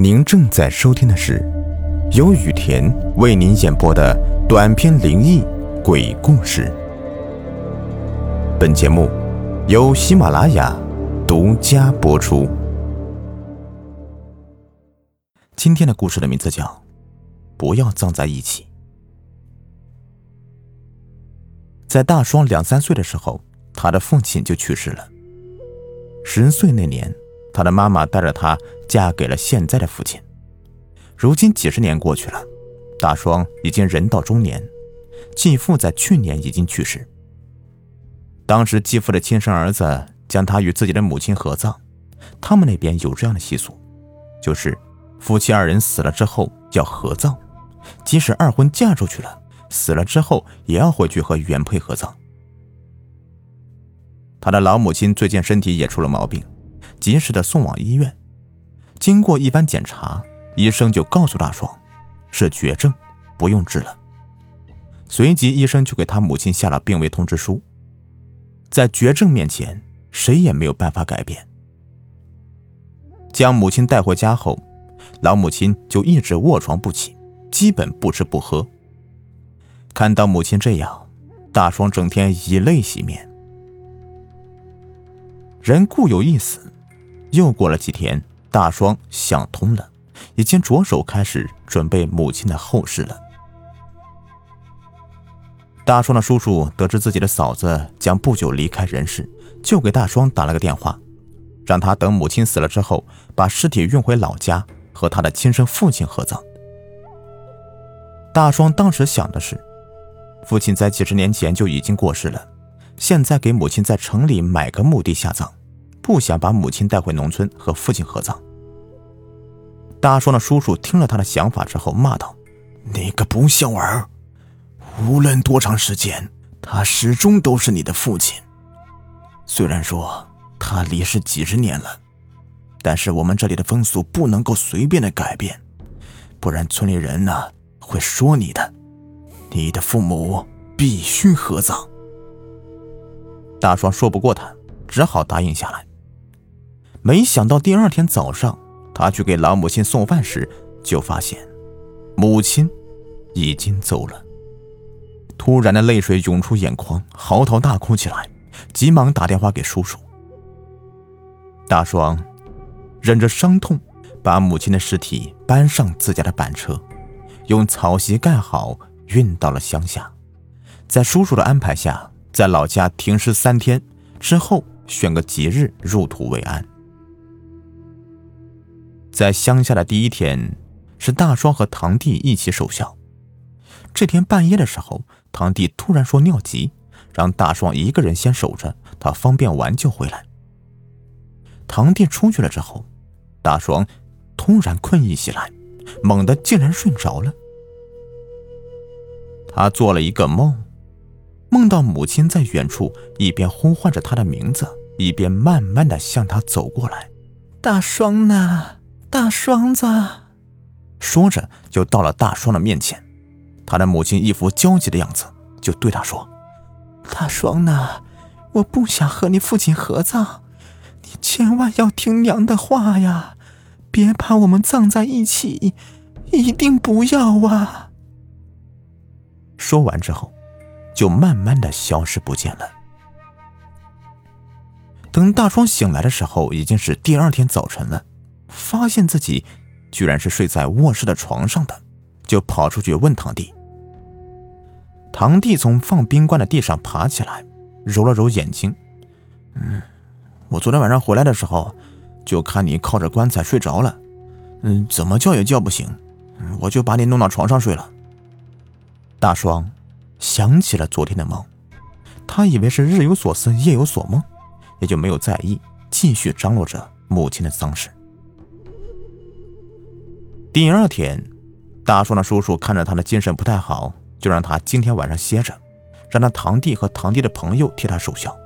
您正在收听的是由雨田为您演播的短篇灵异鬼故事。本节目由喜马拉雅独家播出。今天的故事的名字叫《不要葬在一起》。在大双两三岁的时候，他的父亲就去世了。十岁那年。他的妈妈带着他嫁给了现在的父亲。如今几十年过去了，大双已经人到中年，继父在去年已经去世。当时继父的亲生儿子将他与自己的母亲合葬，他们那边有这样的习俗，就是夫妻二人死了之后要合葬，即使二婚嫁出去了，死了之后也要回去和原配合葬。他的老母亲最近身体也出了毛病。及时的送往医院，经过一番检查，医生就告诉大双，是绝症，不用治了。随即，医生就给他母亲下了病危通知书。在绝症面前，谁也没有办法改变。将母亲带回家后，老母亲就一直卧床不起，基本不吃不喝。看到母亲这样，大双整天以泪洗面。人固有一死。又过了几天，大双想通了，已经着手开始准备母亲的后事了。大双的叔叔得知自己的嫂子将不久离开人世，就给大双打了个电话，让他等母亲死了之后，把尸体运回老家和他的亲生父亲合葬。大双当时想的是，父亲在几十年前就已经过世了，现在给母亲在城里买个墓地下葬。不想把母亲带回农村和父亲合葬。大双的叔叔听了他的想法之后，骂道：“你个不孝儿！无论多长时间，他始终都是你的父亲。虽然说他离世几十年了，但是我们这里的风俗不能够随便的改变，不然村里人呢会说你的。你的父母必须合葬。”大双说不过他，只好答应下来。没想到第二天早上，他去给老母亲送饭时，就发现母亲已经走了。突然的泪水涌出眼眶，嚎啕大哭起来，急忙打电话给叔叔。大双忍着伤痛，把母亲的尸体搬上自家的板车，用草席盖好，运到了乡下。在叔叔的安排下，在老家停尸三天之后，选个吉日入土为安。在乡下的第一天，是大双和堂弟一起守孝。这天半夜的时候，堂弟突然说尿急，让大双一个人先守着，他方便完就回来。堂弟出去了之后，大双突然困意袭来，猛地竟然睡着了。他做了一个梦，梦到母亲在远处一边呼唤着他的名字，一边慢慢的向他走过来。大双呢？大双子，说着就到了大双的面前。他的母亲一副焦急的样子，就对他说：“大双呢？我不想和你父亲合葬，你千万要听娘的话呀！别把我们葬在一起，一定不要啊！”说完之后，就慢慢的消失不见了。等大双醒来的时候，已经是第二天早晨了。发现自己居然是睡在卧室的床上的，就跑出去问堂弟。堂弟从放冰棺的地上爬起来，揉了揉眼睛：“嗯，我昨天晚上回来的时候，就看你靠着棺材睡着了，嗯，怎么叫也叫不醒，我就把你弄到床上睡了。”大双想起了昨天的梦，他以为是日有所思夜有所梦，也就没有在意，继续张罗着母亲的丧事。第二天，大双的叔叔看着他的精神不太好，就让他今天晚上歇着，让他堂弟和堂弟的朋友替他守孝。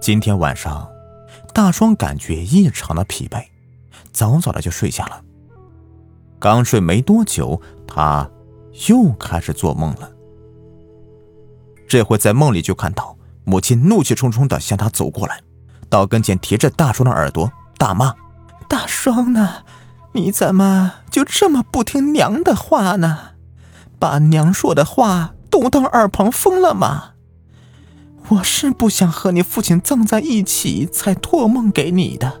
今天晚上，大双感觉异常的疲惫，早早的就睡下了。刚睡没多久，他又开始做梦了。这回在梦里就看到母亲怒气冲冲的向他走过来，到跟前提着大双的耳朵大骂：“大双呢？你怎么就这么不听娘的话呢？把娘说的话都当耳旁风了吗？我是不想和你父亲葬在一起才托梦给你的，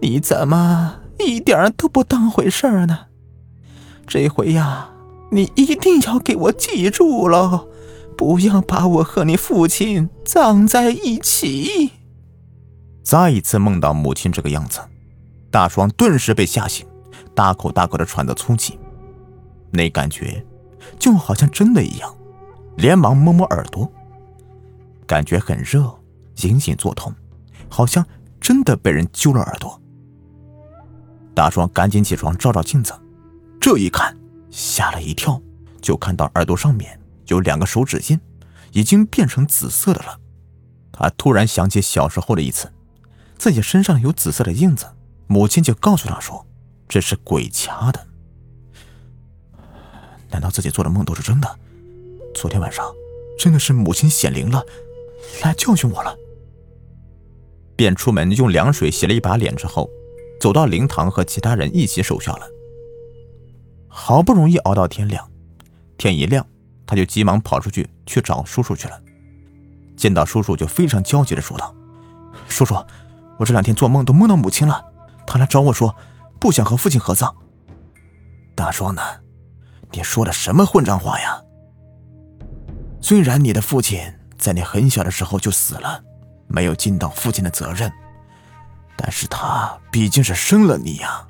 你怎么一点都不当回事呢？这回呀，你一定要给我记住喽，不要把我和你父亲葬在一起。再一次梦到母亲这个样子，大双顿时被吓醒，大口大口的喘着粗气，那感觉就好像真的一样，连忙摸摸耳朵。感觉很热，隐隐作痛，好像真的被人揪了耳朵。大双赶紧起床照照镜子，这一看吓了一跳，就看到耳朵上面有两个手指印，已经变成紫色的了。他突然想起小时候的一次，自己身上有紫色的印子，母亲就告诉他说这是鬼掐的。难道自己做的梦都是真的？昨天晚上真的是母亲显灵了？来教训我了，便出门用凉水洗了一把脸，之后走到灵堂和其他人一起守孝了。好不容易熬到天亮，天一亮，他就急忙跑出去去找叔叔去了。见到叔叔，就非常焦急的说道：“叔叔，我这两天做梦都梦到母亲了，他来找我说不想和父亲合葬。”大双呢？你说的什么混账话呀？虽然你的父亲……在你很小的时候就死了，没有尽到父亲的责任。但是他毕竟是生了你呀，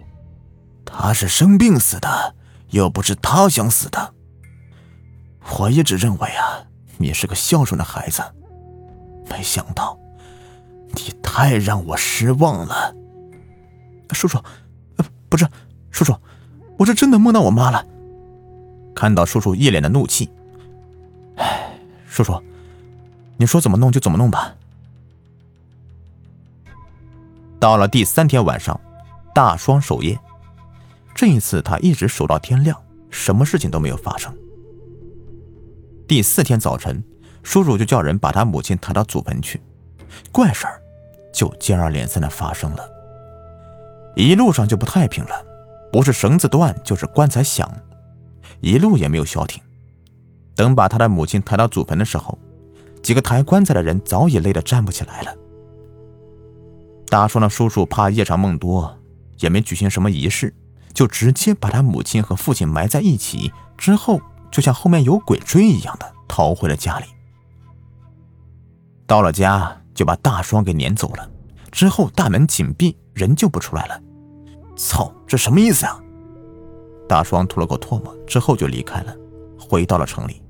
他是生病死的，又不是他想死的。我一直认为啊，你是个孝顺的孩子，没想到你太让我失望了。叔叔，呃，不是，叔叔，我是真的梦到我妈了。看到叔叔一脸的怒气，哎，叔叔。你说怎么弄就怎么弄吧。到了第三天晚上，大双守夜，这一次他一直守到天亮，什么事情都没有发生。第四天早晨，叔叔就叫人把他母亲抬到祖坟去，怪事儿就接二连三的发生了。一路上就不太平了，不是绳子断就是棺材响，一路也没有消停。等把他的母亲抬到祖坟的时候。几个抬棺材的人早已累得站不起来了。大双的叔叔怕夜长梦多，也没举行什么仪式，就直接把他母亲和父亲埋在一起，之后就像后面有鬼追一样的逃回了家里。到了家就把大双给撵走了，之后大门紧闭，人就不出来了。操，这什么意思啊？大双吐了口唾沫之后就离开了，回到了城里。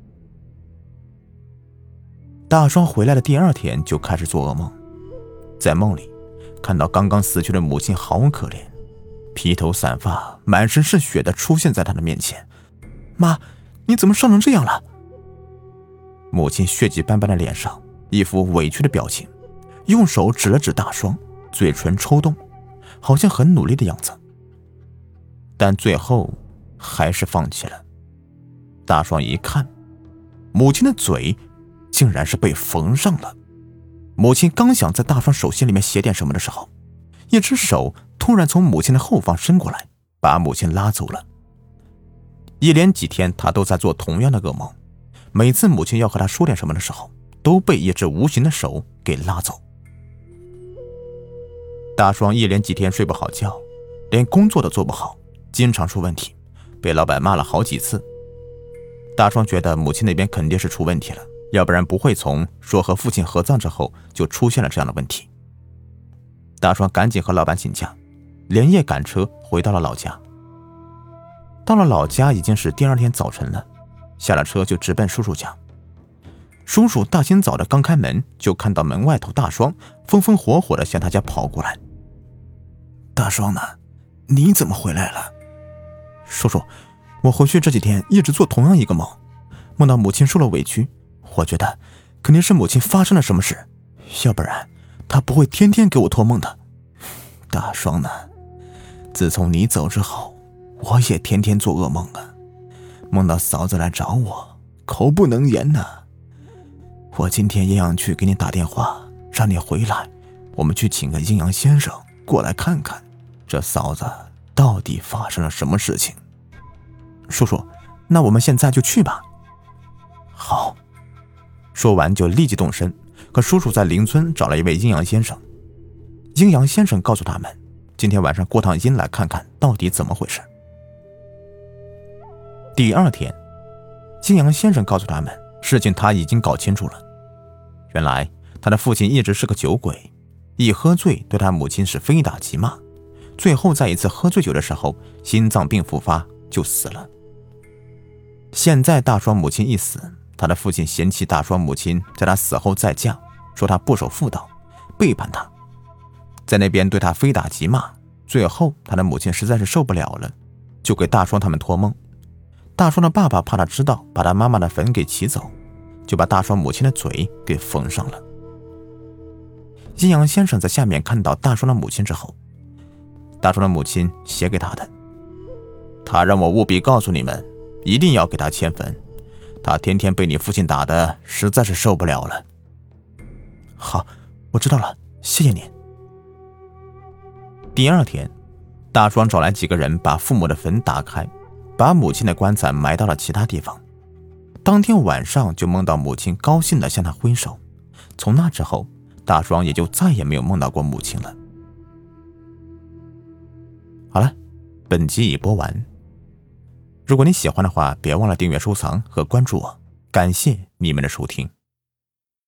大双回来的第二天就开始做噩梦，在梦里看到刚刚死去的母亲好可怜，披头散发、满身是血的出现在他的面前。妈，你怎么伤成这样了？母亲血迹斑斑的脸上一副委屈的表情，用手指了指大双，嘴唇抽动，好像很努力的样子，但最后还是放弃了。大双一看，母亲的嘴。竟然是被缝上了。母亲刚想在大双手心里面写点什么的时候，一只手突然从母亲的后方伸过来，把母亲拉走了。一连几天，他都在做同样的噩梦。每次母亲要和他说点什么的时候，都被一只无形的手给拉走。大双一连几天睡不好觉，连工作都做不好，经常出问题，被老板骂了好几次。大双觉得母亲那边肯定是出问题了。要不然不会从说和父亲合葬之后就出现了这样的问题。大双赶紧和老板请假，连夜赶车回到了老家。到了老家已经是第二天早晨了，下了车就直奔叔叔家。叔叔大清早的刚开门，就看到门外头大双风风火火的向他家跑过来。大双呢？你怎么回来了？叔叔，我回去这几天一直做同样一个梦，梦到母亲受了委屈。我觉得肯定是母亲发生了什么事，要不然她不会天天给我托梦的。大双呢？自从你走之后，我也天天做噩梦啊，梦到嫂子来找我，口不能言呐。我今天也想去给你打电话，让你回来，我们去请个阴阳先生过来看看，这嫂子到底发生了什么事情？叔叔，那我们现在就去吧。好。说完就立即动身。可叔叔在邻村找了一位阴阳先生，阴阳先生告诉他们，今天晚上过趟阴来看看到底怎么回事。第二天，阴阳先生告诉他们，事情他已经搞清楚了。原来他的父亲一直是个酒鬼，一喝醉对他母亲是非打即骂，最后在一次喝醉酒的时候，心脏病复发就死了。现在大双母亲一死，他的父亲嫌弃大双母亲在他死后再嫁。说他不守妇道，背叛他，在那边对他非打即骂。最后，他的母亲实在是受不了了，就给大双他们托梦。大双的爸爸怕他知道，把他妈妈的坟给起走，就把大双母亲的嘴给封上了。阴阳先生在下面看到大双的母亲之后，大双的母亲写给他的，他让我务必告诉你们，一定要给他迁坟。他天天被你父亲打的，实在是受不了了。好，我知道了，谢谢你。第二天，大双找来几个人，把父母的坟打开，把母亲的棺材埋到了其他地方。当天晚上就梦到母亲高兴的向他挥手。从那之后，大双也就再也没有梦到过母亲了。好了，本集已播完。如果你喜欢的话，别忘了订阅、收藏和关注我。感谢你们的收听。